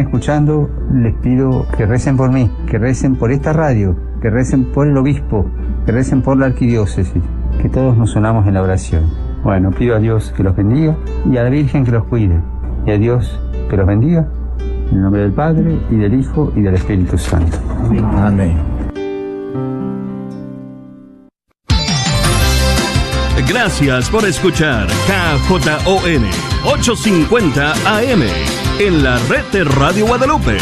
escuchando, les pido que recen por mí, que recen por esta radio, que recen por el obispo, que recen por la arquidiócesis, que todos nos unamos en la oración. Bueno, pido a Dios que los bendiga y a la Virgen que los cuide. Y a Dios que los bendiga. En el nombre del Padre y del Hijo y del Espíritu Santo. Amén. Gracias por escuchar KJON 850 AM en la red de Radio Guadalupe.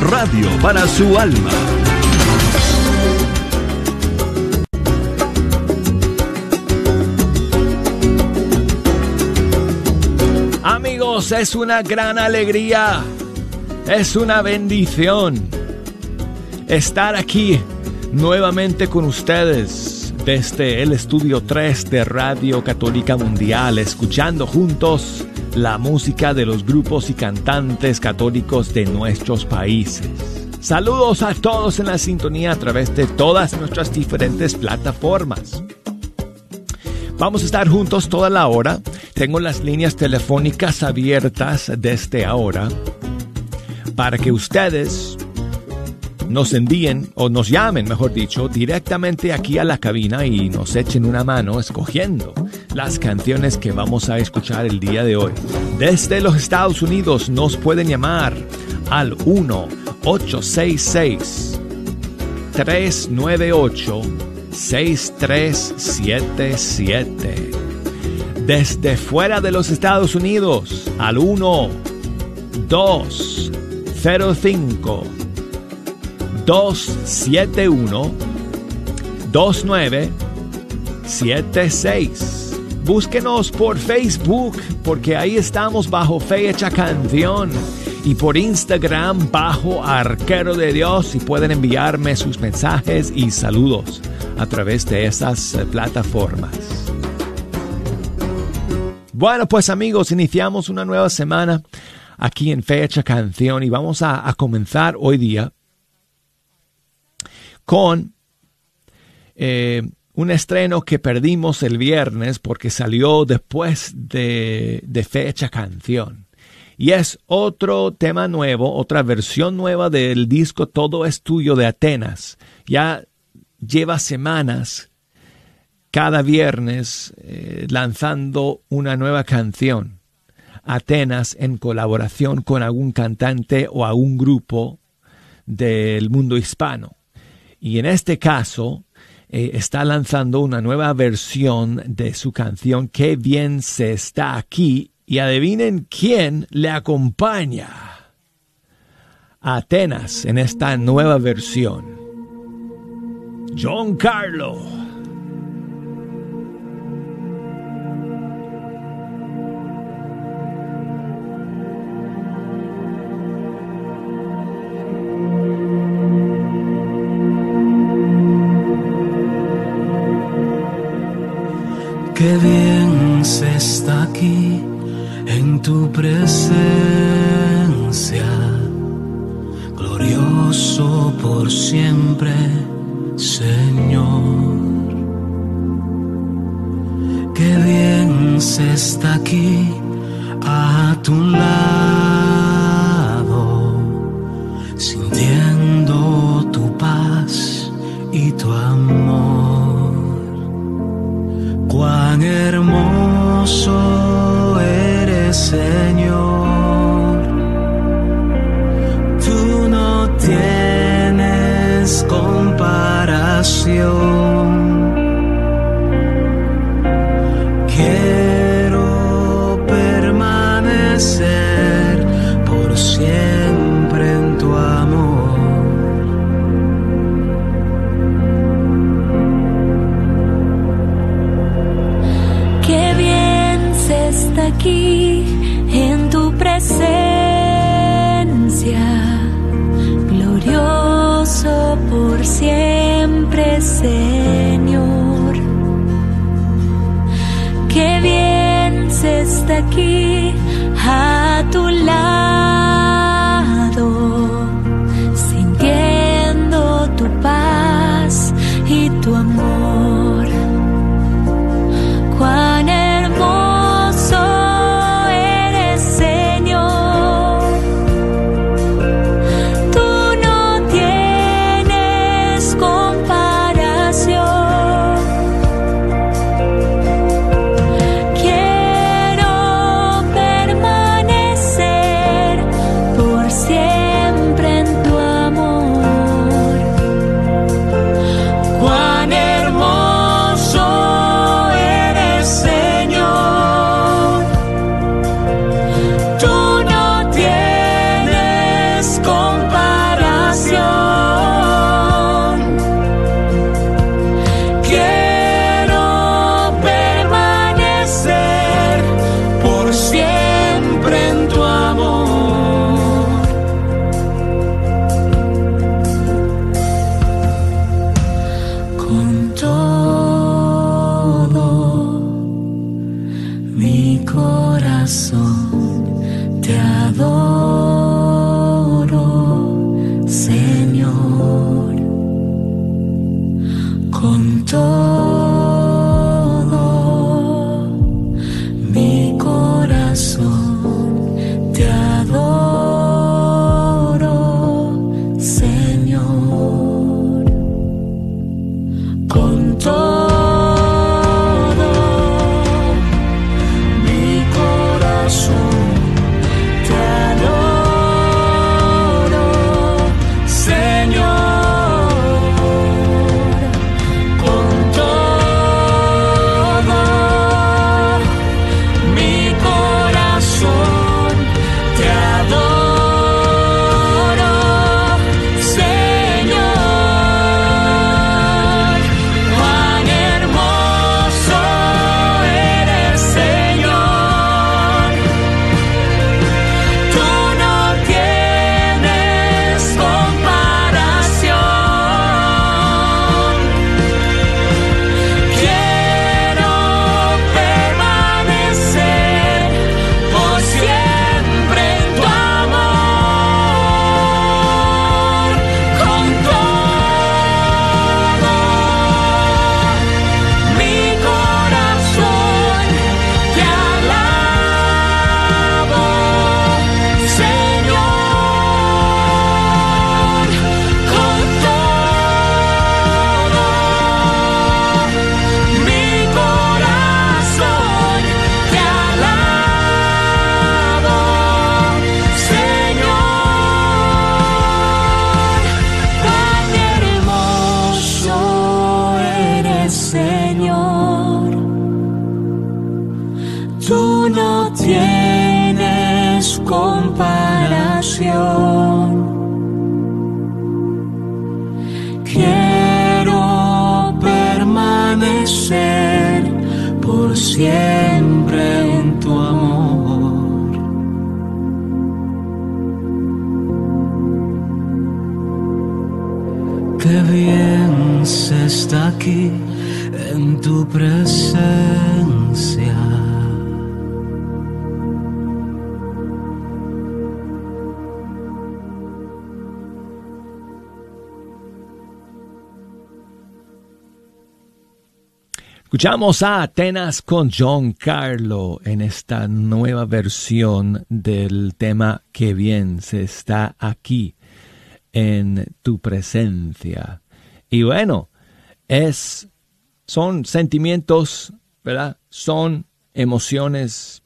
Radio para su alma. Amigos, es una gran alegría, es una bendición estar aquí nuevamente con ustedes desde el estudio 3 de Radio Católica Mundial, escuchando juntos la música de los grupos y cantantes católicos de nuestros países. Saludos a todos en la sintonía a través de todas nuestras diferentes plataformas. Vamos a estar juntos toda la hora. Tengo las líneas telefónicas abiertas desde ahora para que ustedes nos envíen o nos llamen, mejor dicho, directamente aquí a la cabina y nos echen una mano escogiendo las canciones que vamos a escuchar el día de hoy. Desde los Estados Unidos nos pueden llamar al 1-866-398-6377. Desde fuera de los Estados Unidos al 1 205 271 2976 Búsquenos por Facebook, porque ahí estamos bajo Fecha Canción. Y por Instagram bajo Arquero de Dios y pueden enviarme sus mensajes y saludos a través de esas eh, plataformas. Bueno, pues amigos, iniciamos una nueva semana aquí en Fecha Canción y vamos a, a comenzar hoy día con eh, un estreno que perdimos el viernes porque salió después de, fecha canción. Y es otro tema nuevo, otra versión nueva del disco Todo es tuyo de Atenas. Ya lleva semanas cada viernes eh, lanzando una nueva canción. Atenas en colaboración con algún cantante o algún grupo del mundo hispano. Y en este caso, eh, está lanzando una nueva versión de su canción Qué bien se está aquí y adivinen quién le acompaña. Atenas en esta nueva versión. John Carlo. Qué bien se está aquí en tu presencia, glorioso por siempre, Señor. Qué bien se está aquí a tu lado, Escuchamos a Atenas con John Carlo en esta nueva versión del tema Que bien se está aquí en tu presencia. Y bueno, es son sentimientos, ¿verdad? Son emociones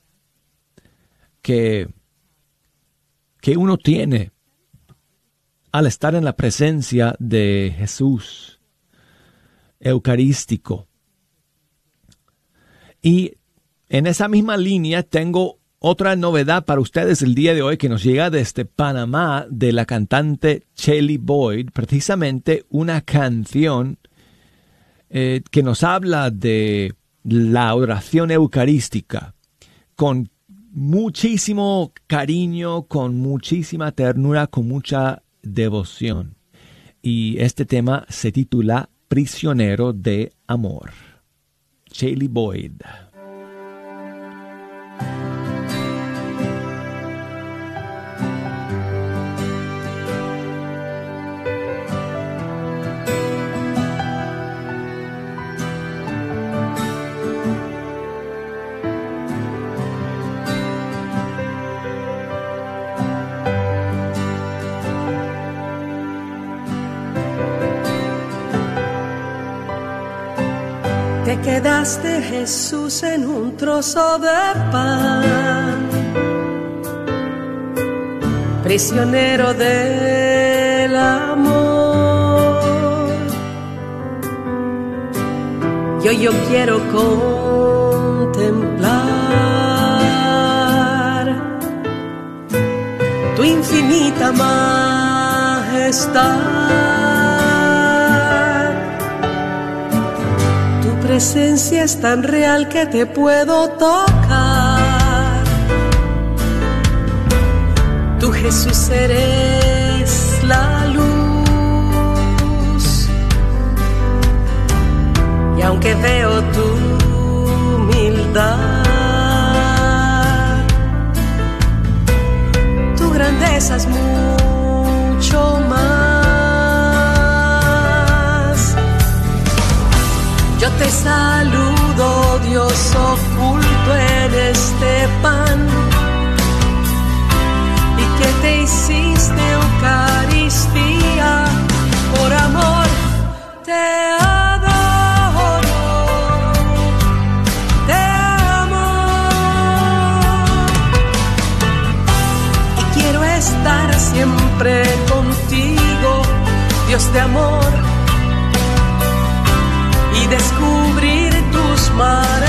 que que uno tiene al estar en la presencia de Jesús eucarístico y en esa misma línea tengo otra novedad para ustedes el día de hoy que nos llega desde Panamá de la cantante Shelly Boyd, precisamente una canción eh, que nos habla de la oración eucarística con muchísimo cariño, con muchísima ternura, con mucha devoción. Y este tema se titula Prisionero de Amor. Chaley Boyd. Quedaste Jesús en un trozo de pan, prisionero del amor. Yo yo quiero contemplar tu infinita majestad presencia es tan real que te puedo tocar. Tú Jesús eres la luz. Y aunque veo tu humildad, tu grandeza es mucho te saludo, Dios oculto en este pan. Y que te hiciste Eucaristía tus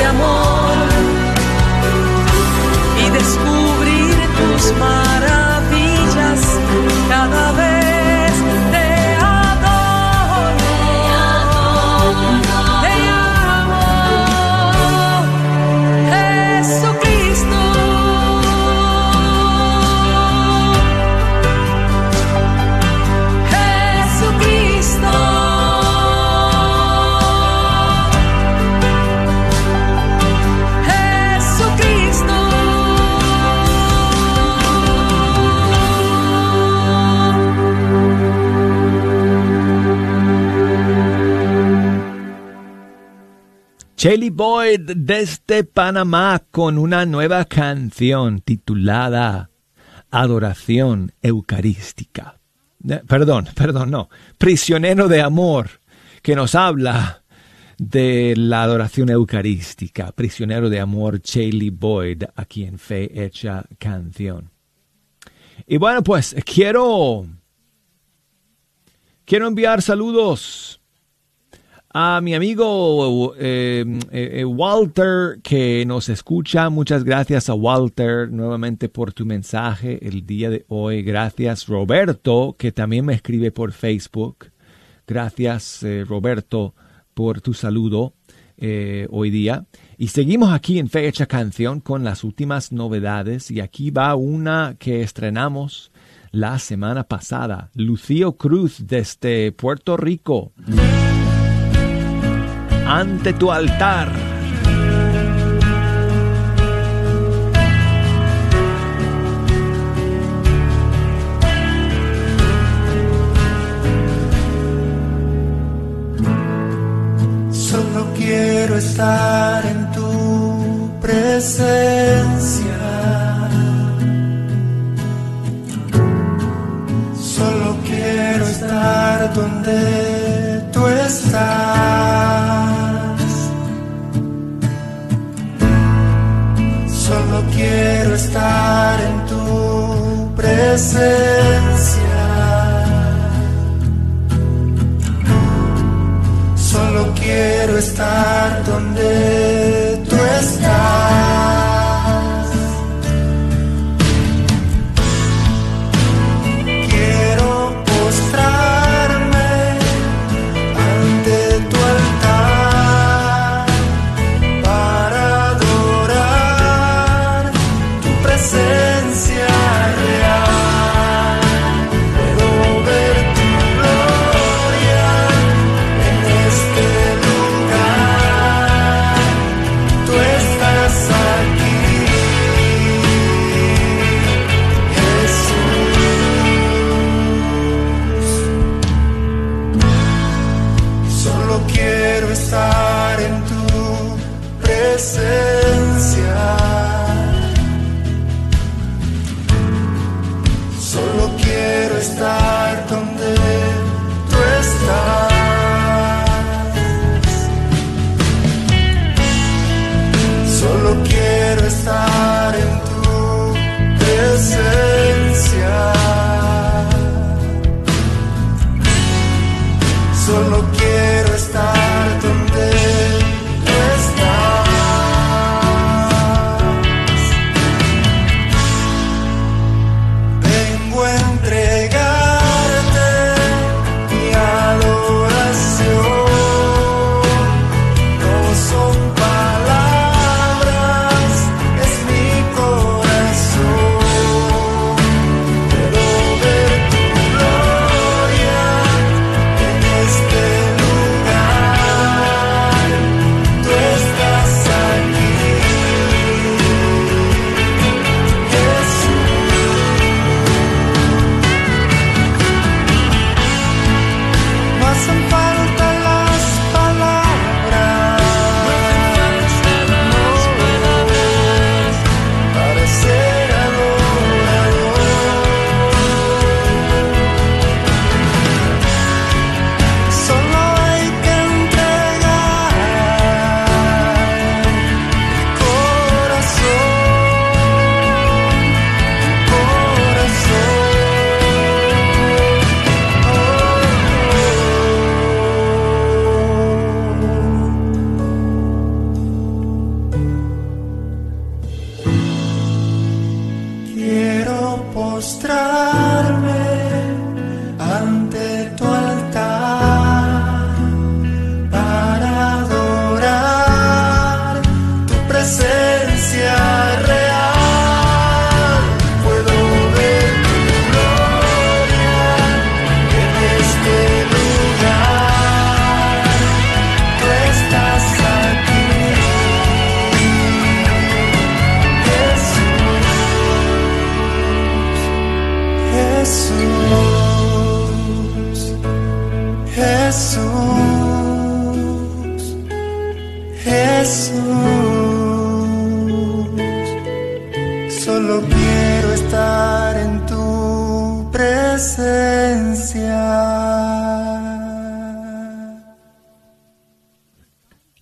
maravillas cada Shelly Boyd desde Panamá con una nueva canción titulada Adoración Eucarística. Perdón, perdón, no. Prisionero de Amor, que nos habla de la adoración eucarística. Prisionero de Amor, Shelly Boyd, aquí en Fe Hecha Canción. Y bueno, pues quiero, quiero enviar saludos a mi amigo eh, eh, eh, Walter que nos escucha. Muchas gracias a Walter nuevamente por tu mensaje el día de hoy. Gracias Roberto que también me escribe por Facebook. Gracias Roberto por tu saludo hoy día. Y seguimos aquí en Fecha Canción con las últimas novedades. Y aquí va una que estrenamos la semana pasada. Lucio Cruz desde Puerto Rico ante tu altar. Solo quiero estar en tu presencia. Solo quiero estar donde tú estás. Estar en tu presencia. Solo quiero estar donde tú estás.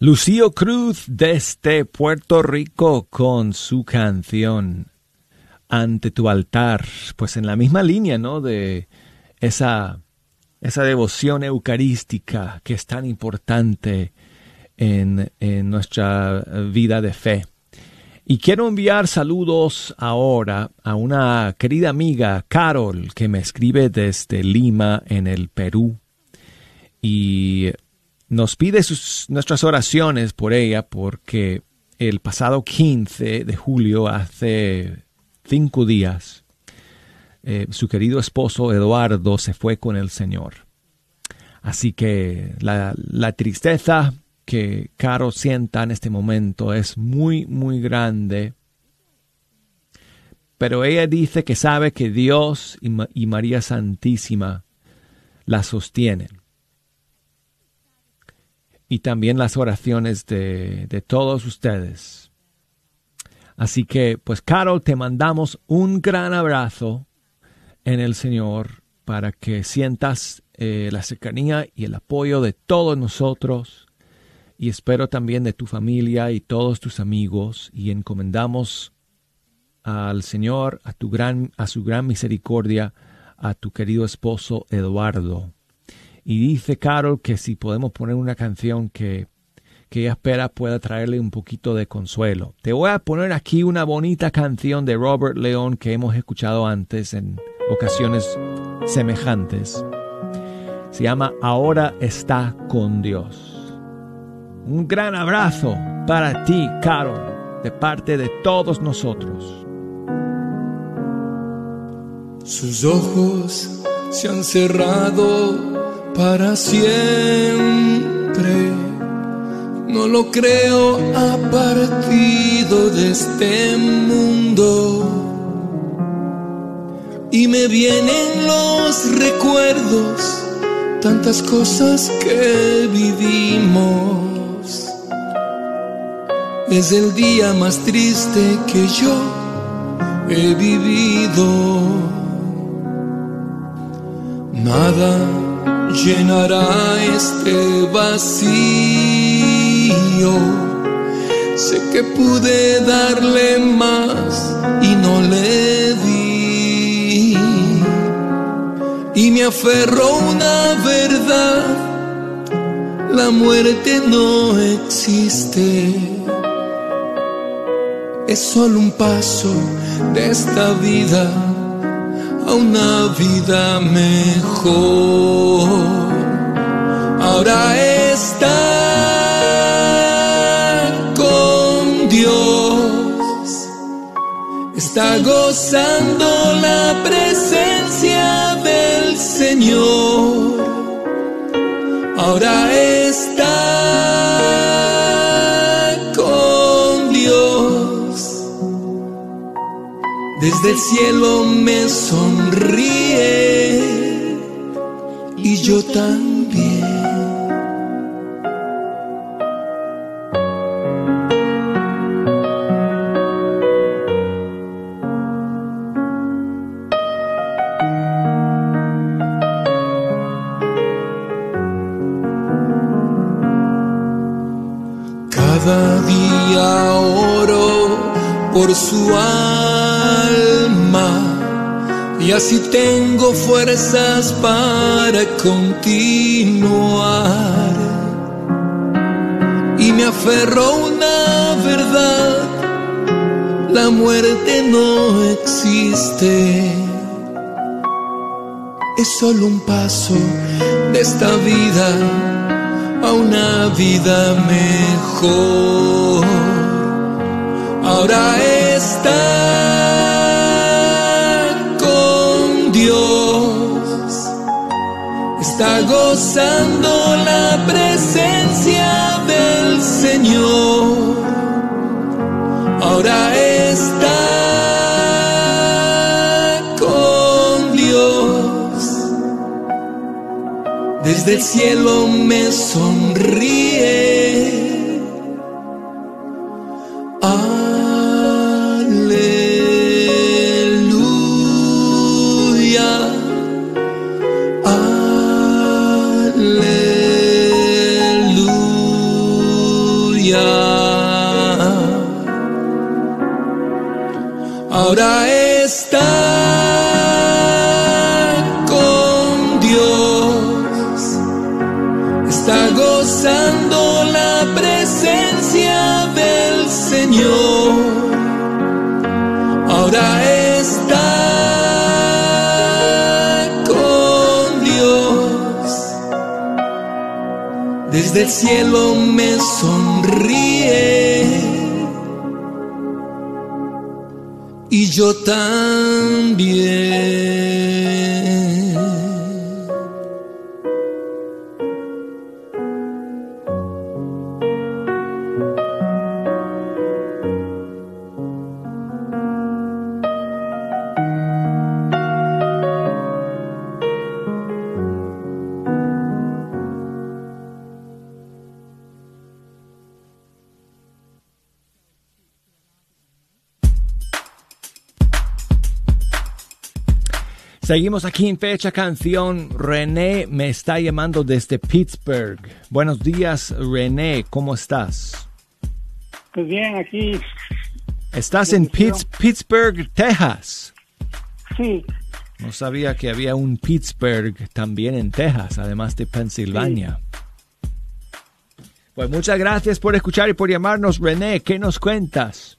Lucio Cruz desde Puerto Rico con su canción Ante tu altar, pues en la misma línea, ¿no? De esa, esa devoción eucarística que es tan importante en, en nuestra vida de fe. Y quiero enviar saludos ahora a una querida amiga, Carol, que me escribe desde Lima, en el Perú. Y nos pide sus, nuestras oraciones por ella porque el pasado 15 de julio, hace cinco días, eh, su querido esposo Eduardo se fue con el Señor. Así que la, tristeza que Caro sienta en este momento es muy, muy grande. Pero ella dice que sabe que Dios y, y María Santísima la sostienen. Y también las oraciones de, de todos ustedes. Así que, pues, Carol, te mandamos un gran abrazo en el Señor para que sientas eh, la cercanía y el apoyo de todos nosotros y espero también de tu familia y todos tus amigos y encomendamos al Señor, a, tu gran, a su gran misericordia, a tu querido esposo Eduardo. Y dice Carol que si podemos poner una canción que, que ella espera pueda traerle un poquito de consuelo. Te voy a poner aquí una bonita canción de Robert León que hemos escuchado antes en ocasiones semejantes. Se llama Ahora está con Dios. Un gran abrazo para ti, Carol, de parte de todos nosotros. Sus ojos se han cerrado para siempre. No lo creo, ha partido de este mundo. Y me vienen los recuerdos, tantas cosas que vivimos. Es el día más triste que yo he vivido. Nada llenará este vacío. Sé que pude darle más y no le di. Y me aferró una verdad. La muerte no existe es solo un paso de esta vida a una vida mejor. Ahora está con Dios, está gozando la presencia del Señor. Ahora está desde el cielo me sonríe y yo también. Cada día oro por su y así tengo fuerzas para continuar. Y me aferro a una verdad, la muerte no existe. Es solo un paso de esta vida a una vida mejor. Ahora está está gozando la presencia del Señor. Ahora está con Dios. Desde el cielo me sonríe el cielo me sonríe. y yo también. Seguimos aquí en Fecha Canción. René me está llamando desde Pittsburgh. Buenos días, René. ¿Cómo estás? Pues bien, aquí. ¿Estás en Pitts- Pittsburgh, Texas? Sí, No sabía que había un Pittsburgh también en Texas, además de Pensilvania. Pues muchas gracias por escuchar y por llamarnos, René. ¿Qué nos cuentas?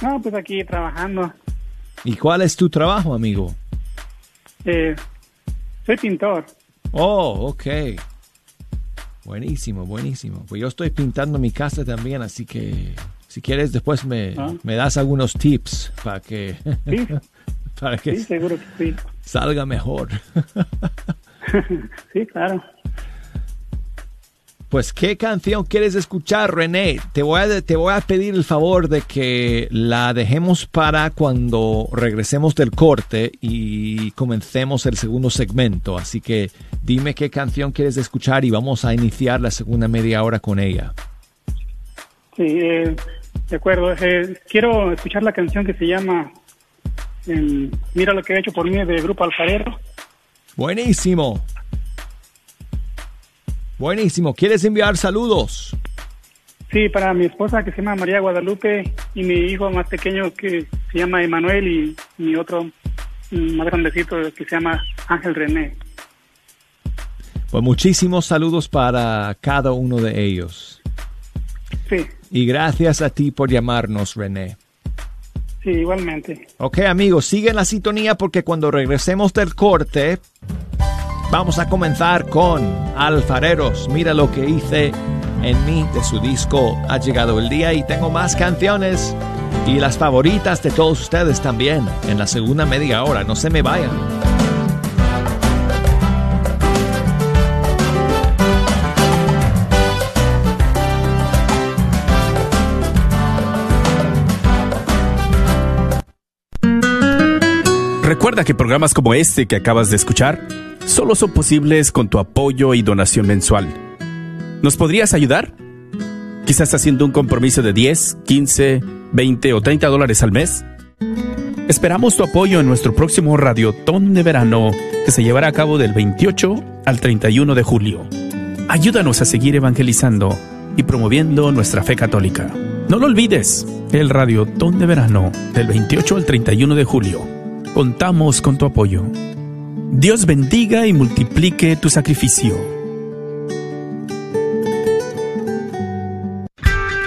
no, pues aquí trabajando. ¿Y cuál es tu trabajo, amigo? Eh, soy pintor. Oh, ok. Buenísimo, buenísimo. Pues yo estoy pintando mi casa también, así que si quieres después me, Ah. me das algunos tips para que, Sí, para que sí, seguro que sí. salga mejor. Sí, claro. Pues, ¿qué canción quieres escuchar, René? Te voy, a, te voy a pedir el favor de que la dejemos para cuando regresemos del corte y comencemos el segundo segmento. Así que dime qué canción quieres escuchar y vamos a iniciar la segunda media hora con ella. Sí, eh, de acuerdo. Eh, quiero escuchar la canción que se llama em, Mira lo que he hecho por mí de Grupo Alfarero. Buenísimo. Buenísimo. ¿Quieres enviar saludos? Sí, para mi esposa que se llama María Guadalupe y mi hijo más pequeño que se llama Emanuel y mi otro más grandecito que se llama Ángel René. Pues muchísimos saludos para cada uno de ellos. Sí, Y gracias a ti por llamarnos, René. sí, igualmente. Ok, amigos, sigue la sintonía porque cuando regresemos del corte, vamos a comenzar con Alfareros. Mira lo que hice en mí de su disco Ha llegado el día y tengo más canciones y las favoritas de todos ustedes también en la segunda media hora. No se me vayan. Recuerda que programas como este que acabas de escuchar solo son posibles con tu apoyo y donación mensual. ¿Nos podrías ayudar? Quizás haciendo un compromiso de 10, 15, 20 o 30 dólares al mes. Esperamos tu apoyo en nuestro próximo Radiotón de Verano que se llevará a cabo del 28 al 31 de julio. Ayúdanos a seguir evangelizando y promoviendo nuestra fe católica. No lo olvides, el Radiotón de Verano del 28 al 31 de julio. Contamos con tu apoyo. Dios bendiga y multiplique tu sacrificio.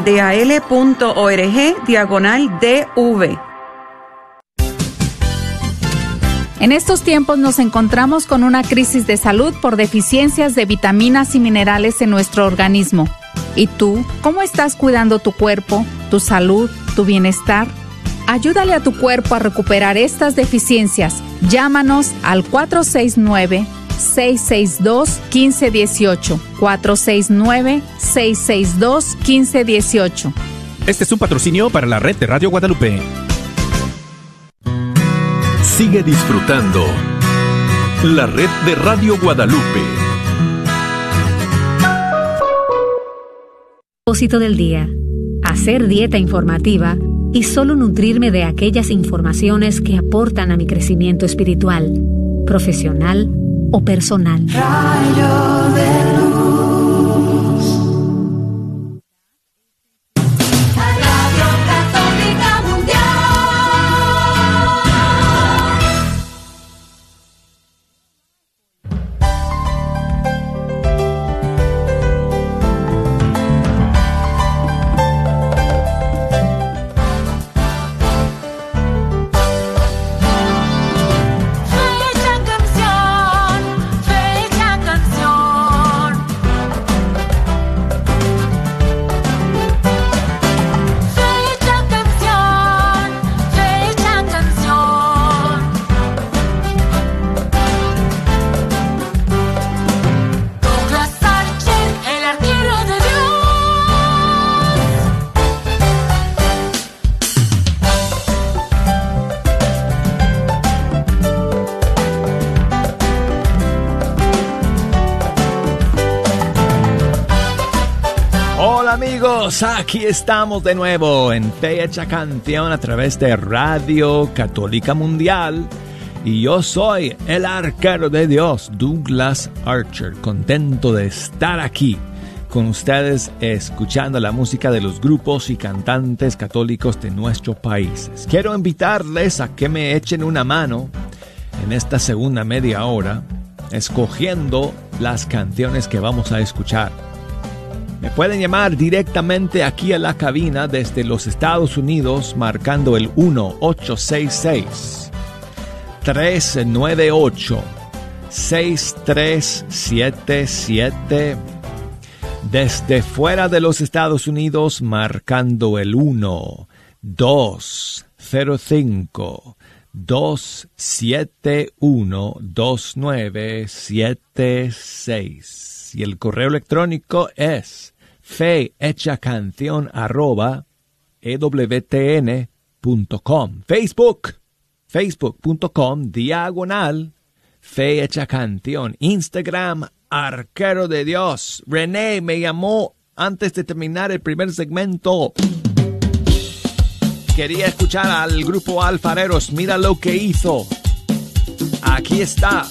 cathdal.org diagonal DV. En estos tiempos nos encontramos con una crisis de salud por deficiencias de vitaminas y minerales en nuestro organismo. ¿Y tú, cómo estás cuidando tu cuerpo, tu salud, tu bienestar? Ayúdale a tu cuerpo a recuperar estas deficiencias. Llámanos al 469 662 1518 469 662 1518 Este es un patrocinio para la red de Radio Guadalupe. Sigue disfrutando la red de Radio Guadalupe. Propósito del día. Hacer dieta informativa y solo nutrirme de aquellas informaciones que aportan a mi crecimiento espiritual, profesional o personal. Aquí estamos de nuevo en Fecha Canción a través de Radio Católica Mundial. Y yo soy el arquero de Dios, Douglas Archer, contento de estar aquí con ustedes escuchando la música de los grupos y cantantes católicos de nuestro país. Quiero invitarles a que me echen una mano en esta segunda media hora escogiendo las canciones que vamos a escuchar. Me pueden llamar directamente aquí a la cabina desde los Estados Unidos marcando el 1866 398 6377 desde fuera de los Estados Unidos marcando el 1 205 271 2976 y el correo electrónico es fehechacanción arroba ewtn.com Facebook facebook.com diagonal fe hecha canción Instagram arquero de Dios. René me llamó antes de terminar el primer segmento. Quería escuchar al grupo Alfareros mira lo que hizo. Aquí está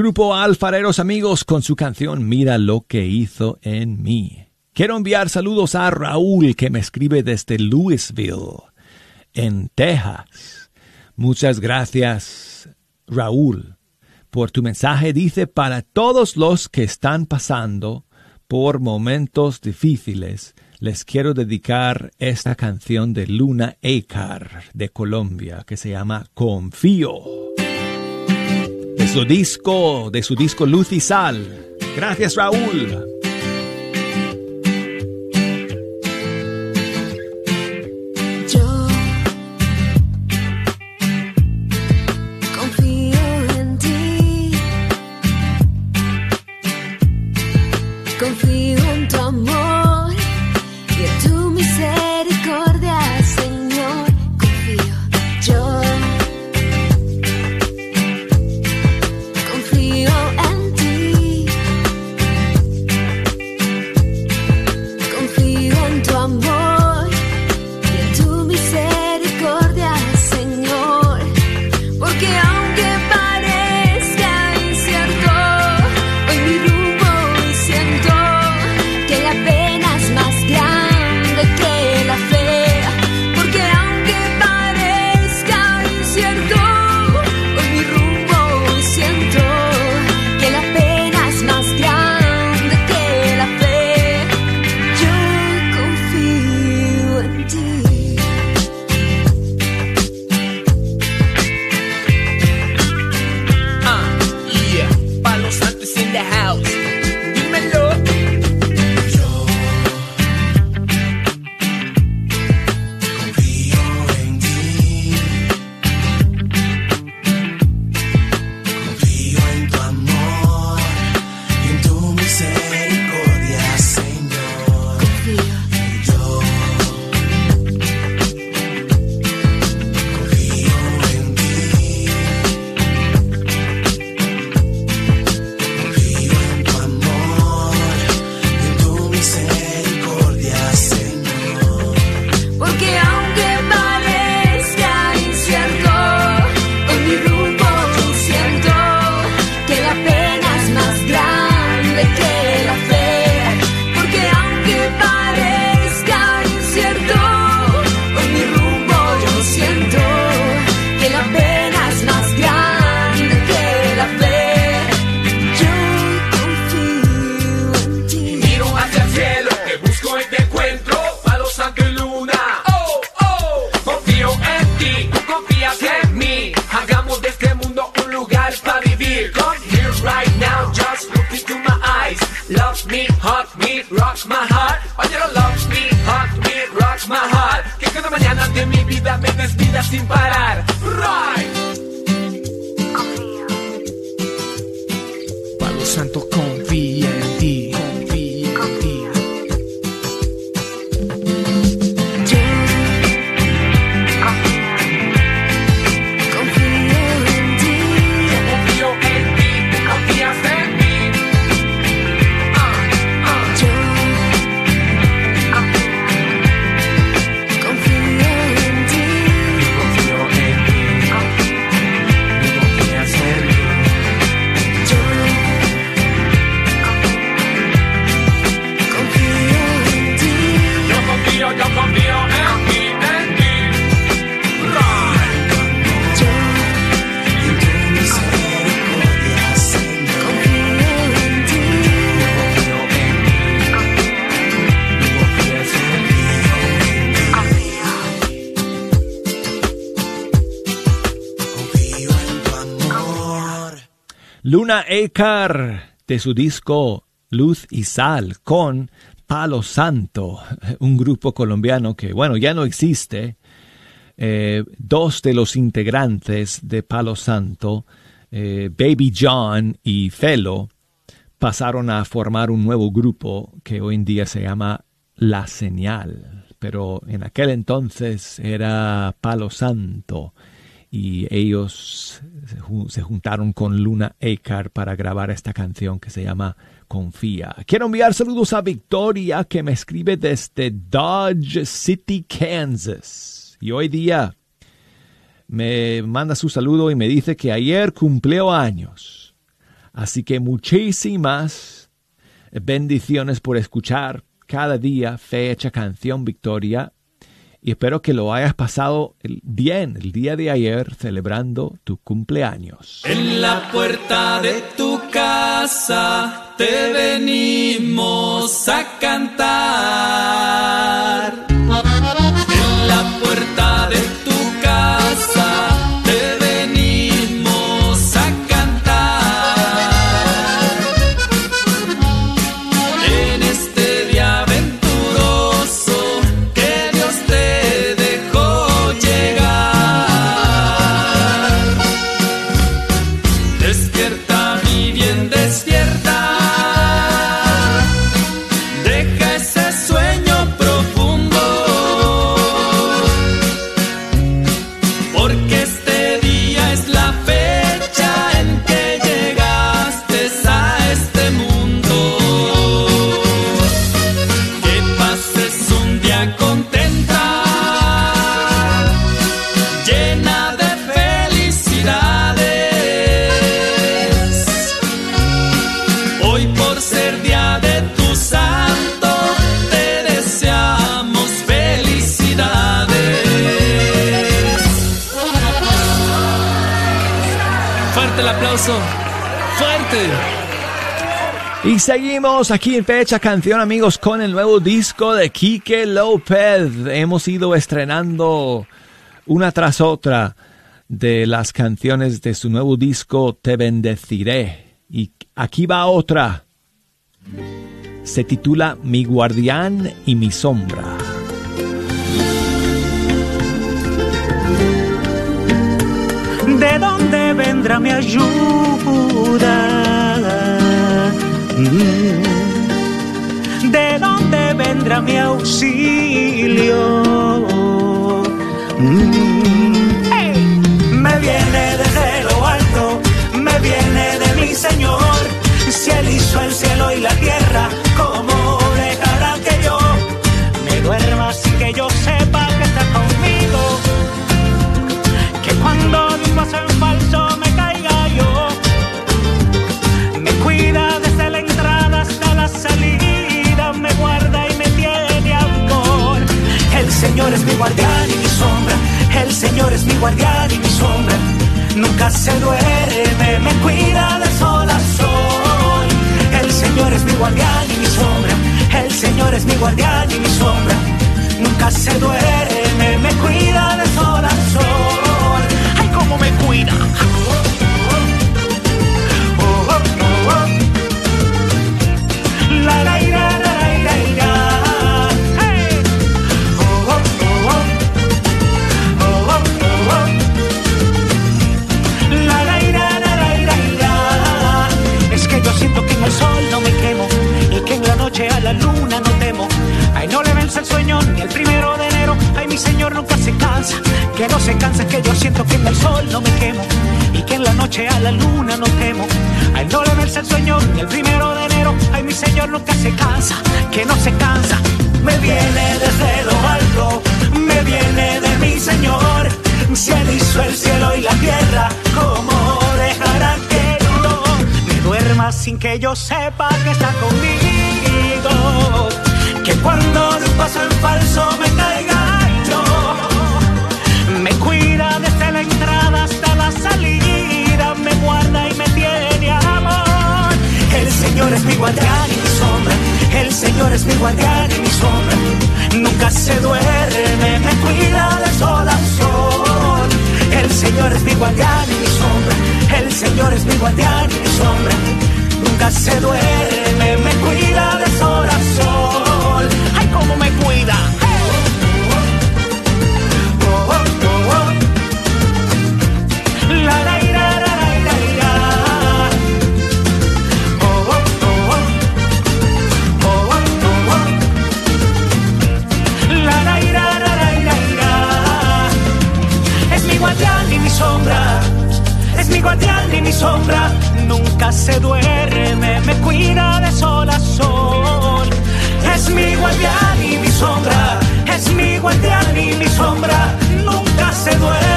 grupo Alfareros Amigos con su canción Mira lo que hizo en mí. Quiero enviar saludos a Raúl que me escribe desde Louisville, en Texas. Muchas gracias, Raúl, por tu mensaje. Dice, para todos los que están pasando por momentos difíciles, les quiero dedicar esta canción de Luna Ecar de Colombia que se llama Confío su disco, de su disco Luz y Sal. Gracias Raúl. confías en mí. Hagamos de este mundo un lugar para vivir. Come here right now, just look into my eyes. Love me, hug me, rock my heart. Oh, you don't love me, hug me, rock my heart. Que cada mañana de mi vida me despida sin parar. Luna Ekar de su disco Luz y Sal con Palo Santo, un grupo colombiano que, bueno, ya no existe. Eh, dos de los integrantes de Palo Santo, eh, Baby John y Felo, pasaron a formar un nuevo grupo que hoy en día se llama La Señal, pero en aquel entonces era Palo Santo y ellos se ju- se juntaron con Luna Acar para grabar esta canción que se llama Confía. Quiero enviar saludos a Victoria que me escribe desde Dodge City, Kansas. Y hoy día me manda su saludo y me dice que ayer cumplió años. Así que muchísimas bendiciones por escuchar cada día fecha, canción, victoria. Y espero que lo hayas pasado bien el día de ayer celebrando tu cumpleaños. En la puerta de tu casa te venimos a cantar. Y seguimos aquí en Fecha Canción, amigos, con el nuevo disco de Quique López. Hemos ido estrenando una tras otra de las canciones de su nuevo disco Te Bendeciré. Y aquí va otra. Se titula Mi guardián y mi sombra. ¿De dónde vendrá mi ayuda? ¿De dónde vendrá mi auxilio? Mm. ¡Hey! Me viene desde lo alto, me viene de mi Señor. Si Él hizo el cielo y la tierra, ¿cómo Señor es mi guardián y mi sombra, el Señor es mi guardián y mi sombra. Nunca se duerme, me cuida de sol a sol. El Señor es mi guardián y mi sombra, el Señor es mi guardián y mi sombra. Nunca se duerme, me cuida de sol a sol. Ay, cómo me cuida. Señor nunca se cansa, que no se cansa, que yo siento que en el sol no me quemo y que en la noche a la luna no temo. Ay, no le el sueño ni el primero de enero. Ay, mi señor nunca se cansa, que no se cansa. Me viene desde lo alto, me viene de mi señor. Si él hizo el cielo y la tierra, ¿cómo dejará que yo me duerma sin que yo sepa que está conmigo? Que cuando un paso en falso me caiga El Señor es mi guardián y mi sombra, el Señor es mi guardián y mi sombra. Nunca se duerme, me cuida de sol a sol. El Señor es mi guardián y mi sombra, el Señor es mi guardián y mi sombra. Nunca se duerme, me cuida de sol a sol. mi sombra nunca se duerme, me cuida de sol a sol. Es mi guardián y mi sombra, es mi guardián y mi sombra nunca se duerme.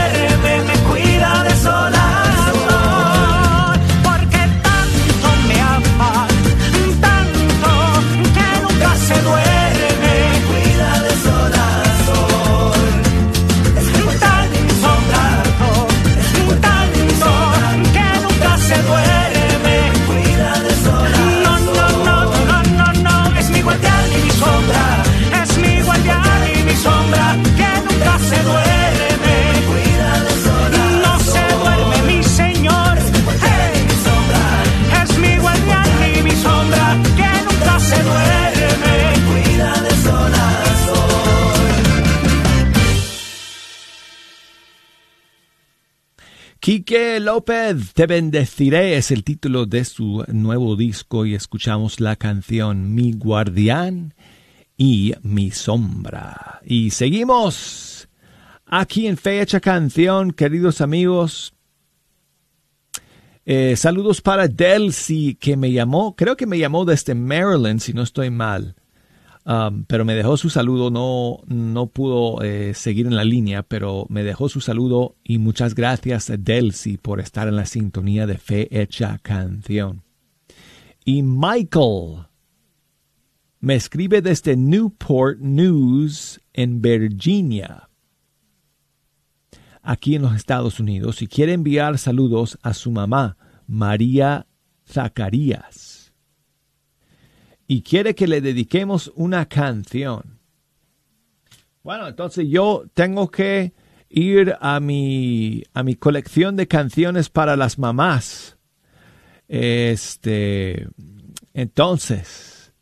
Quique López, Te bendeciré es el título de su nuevo disco y escuchamos la canción Mi guardián y mi sombra. Y seguimos aquí en Fecha Canción, queridos amigos. Eh, saludos para Delcy, que me llamó, creo que me llamó desde Maryland, si no estoy mal. Um, pero me dejó su saludo, no, no pudo eh, seguir en la línea, pero me dejó su saludo y muchas gracias Delcy por estar en la sintonía de Fe Hecha Canción. Y Michael me escribe desde Newport News en Virginia, aquí en los Estados Unidos, y quiere enviar saludos a su mamá, María Zacarías y quiere que le dediquemos una canción. Bueno, entonces yo tengo que ir a mi, a mi colección de canciones para las mamás. Este, entonces,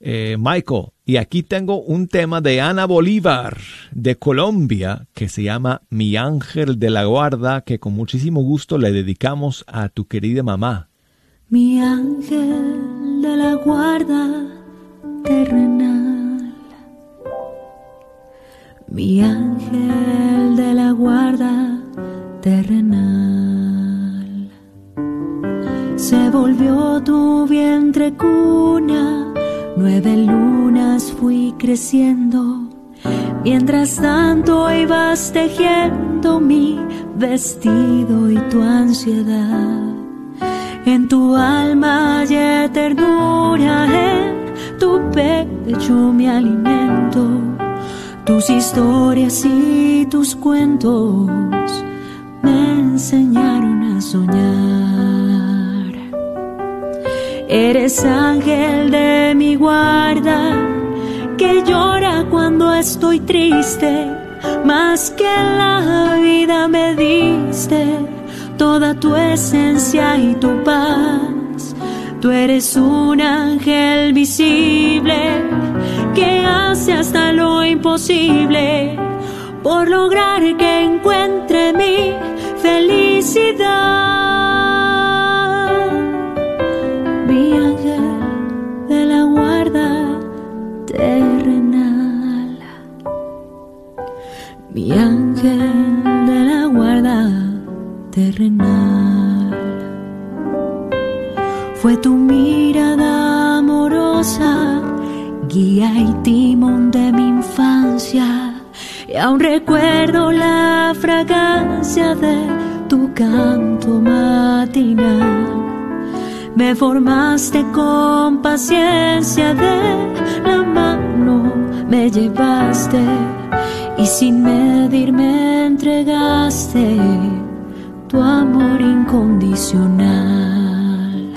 eh, Michael, y aquí tengo un tema de Ana Bolívar de Colombia que se llama Mi ángel de la guarda, que con muchísimo gusto le dedicamos a tu querida mamá. Mi ángel de la guarda terrenal. Mi ángel de la guarda terrenal. Se volvió tu vientre cuna, nueve lunas fui creciendo. Mientras tanto ibas tejiendo mi vestido y tu ansiedad. En tu alma hay ternura, en tu pecho mi alimento. Tus historias y tus cuentos me enseñaron a soñar. Eres ángel de mi guarda, que llora cuando estoy triste, más que la vida me diste toda tu esencia y tu paz. Tú eres un ángel visible que hace hasta lo imposible por lograr que encuentre mi felicidad. Mi ángel de la guarda terrenal. Mi ángel Fue tu mirada amorosa, guía y timón de mi infancia. Y aún recuerdo la fragancia de tu canto matinal. Me formaste con paciencia de la mano, me llevaste y sin medir me entregaste tu amor incondicional.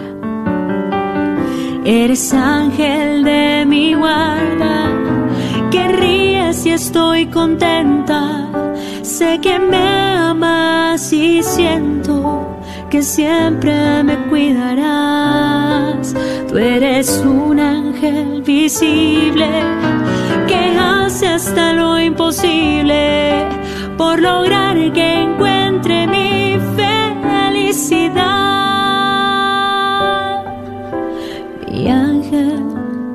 Eres ángel de mi guarda, que ríes y estoy contenta. Sé que me amas y siento que siempre me cuidarás. Tú eres un ángel visible que hace hasta lo imposible por lograr que encuentre mi felicidad. Mi ángel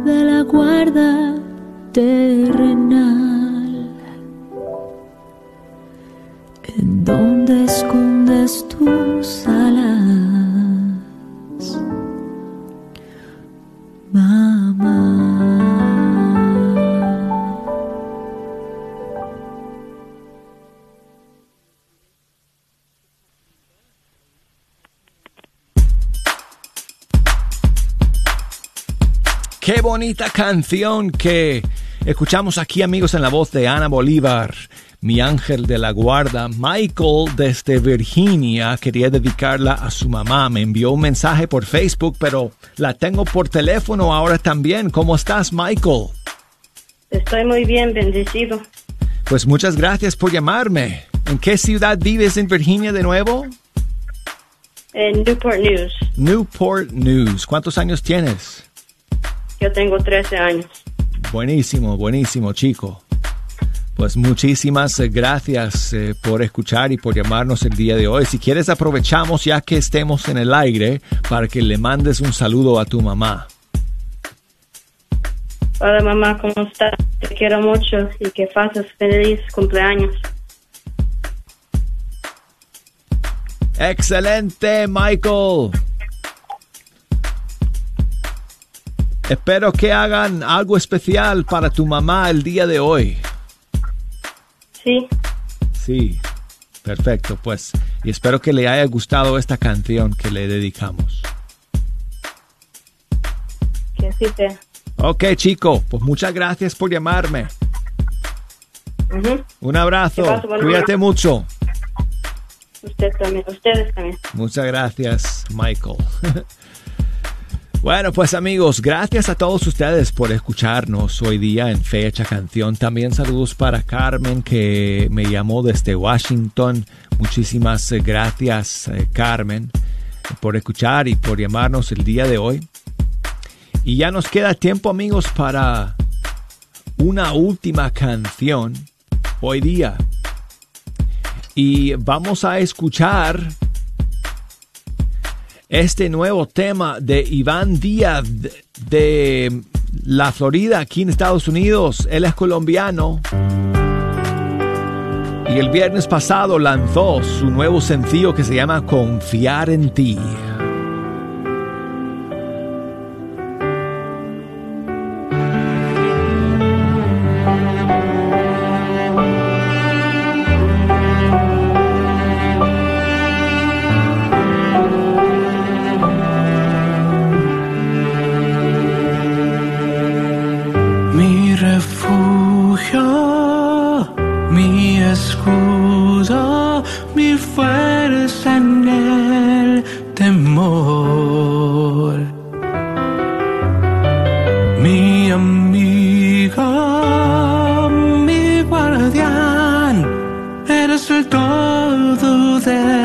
de la guarda terrenal. Bonita canción que escuchamos aquí amigos en la voz de Ana Bolívar, mi ángel de la guarda. Michael desde Virginia quería dedicarla a su mamá. Me envió un mensaje por Facebook, pero la tengo por teléfono ahora también. ¿Cómo estás Michael? Estoy muy bien, bendecido. Pues muchas gracias por llamarme. ¿En qué ciudad vives en Virginia de nuevo? En Newport News. Newport News. ¿Cuántos años tienes? Yo tengo 13 años. Buenísimo, buenísimo, chico. Pues muchísimas eh, gracias eh, por escuchar y por llamarnos el día de hoy. Si quieres aprovechamos ya que estemos en el aire para que le mandes un saludo a tu mamá. Hola mamá, ¿cómo estás? Te quiero mucho y que pases feliz cumpleaños. Excelente, Michael. Espero que hagan algo especial para tu mamá el día de hoy. Sí, Sí, perfecto, pues. Y espero que le haya gustado esta canción que le dedicamos. que así sea. Ok, chico, pues muchas gracias por llamarme. Un abrazo. Cuídate mucho. Usted también, ustedes también. Muchas gracias, Michael. Bueno, pues amigos, gracias a todos ustedes por escucharnos hoy día en Fecha Canción. También saludos para Carmen que me llamó desde Washington. Muchísimas eh, gracias, eh, Carmen, por escuchar y por llamarnos el día de hoy. Y ya nos queda tiempo, amigos, para una última canción hoy día. Y vamos a escuchar este nuevo tema de Iván Díaz de, la Florida, aquí en Estados Unidos. Él es colombiano. Y el viernes pasado lanzó su nuevo sencillo que se llama Confiar en ti. Todo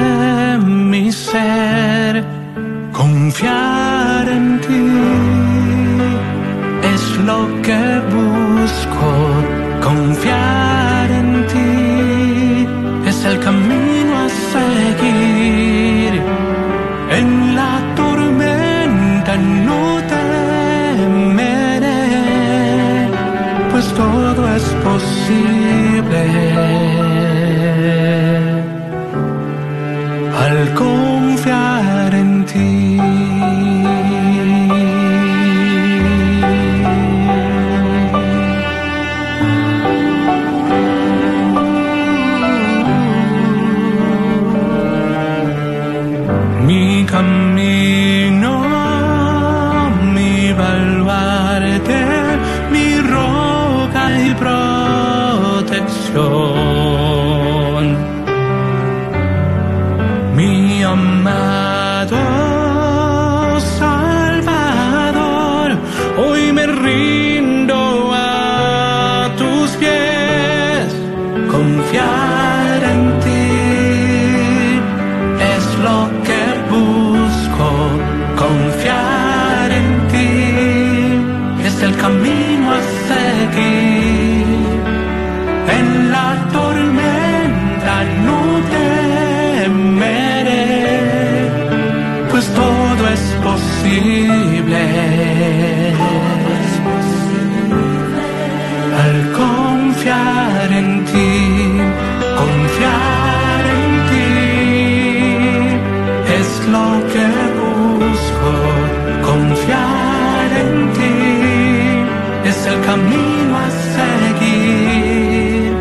es el camino a seguir.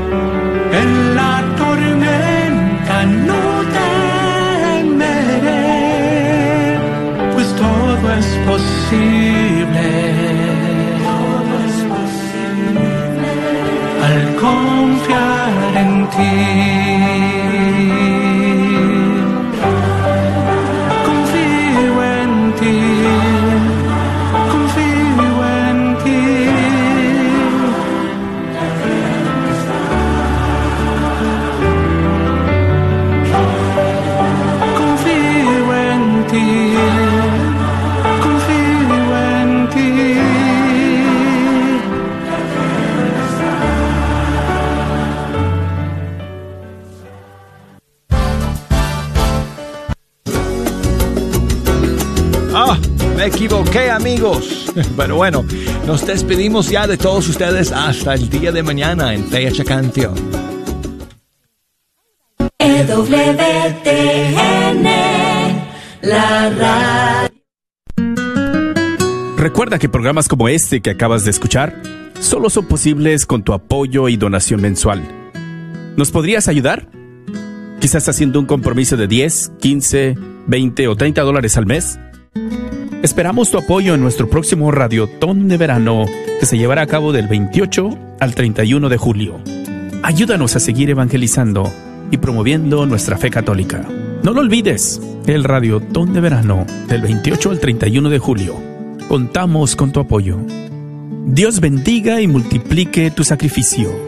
En la tormenta no temeré, pues todo es posible. Todo es posible. Al confiar en ti. Amigos. Pero bueno, nos despedimos ya de todos ustedes hasta el día de mañana en Fecha Canción. EWTN, la radio. Recuerda que programas como este que acabas de escuchar solo son posibles con tu apoyo y donación mensual. ¿Nos podrías ayudar? Quizás haciendo un compromiso de 10, 15, 20 o 30 dólares al mes. Esperamos tu apoyo en nuestro próximo Radiotón de verano que se llevará a cabo del 28 al 31 de julio. Ayúdanos a seguir evangelizando y promoviendo nuestra fe católica. No lo olvides, el Radiotón de verano del 28 al 31 de julio. Contamos con tu apoyo. Dios bendiga y multiplique tu sacrificio.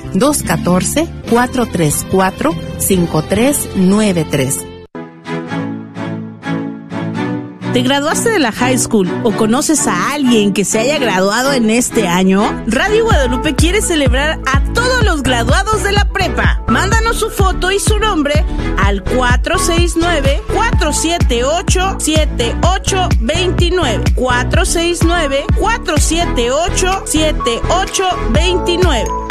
214-434-5393. ¿Te graduaste de la high school o conoces a alguien que se haya graduado en este año? Radio Guadalupe quiere celebrar a todos los graduados de la prepa. Mándanos su foto y su nombre al 469-478-7829. 469-478-7829.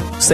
6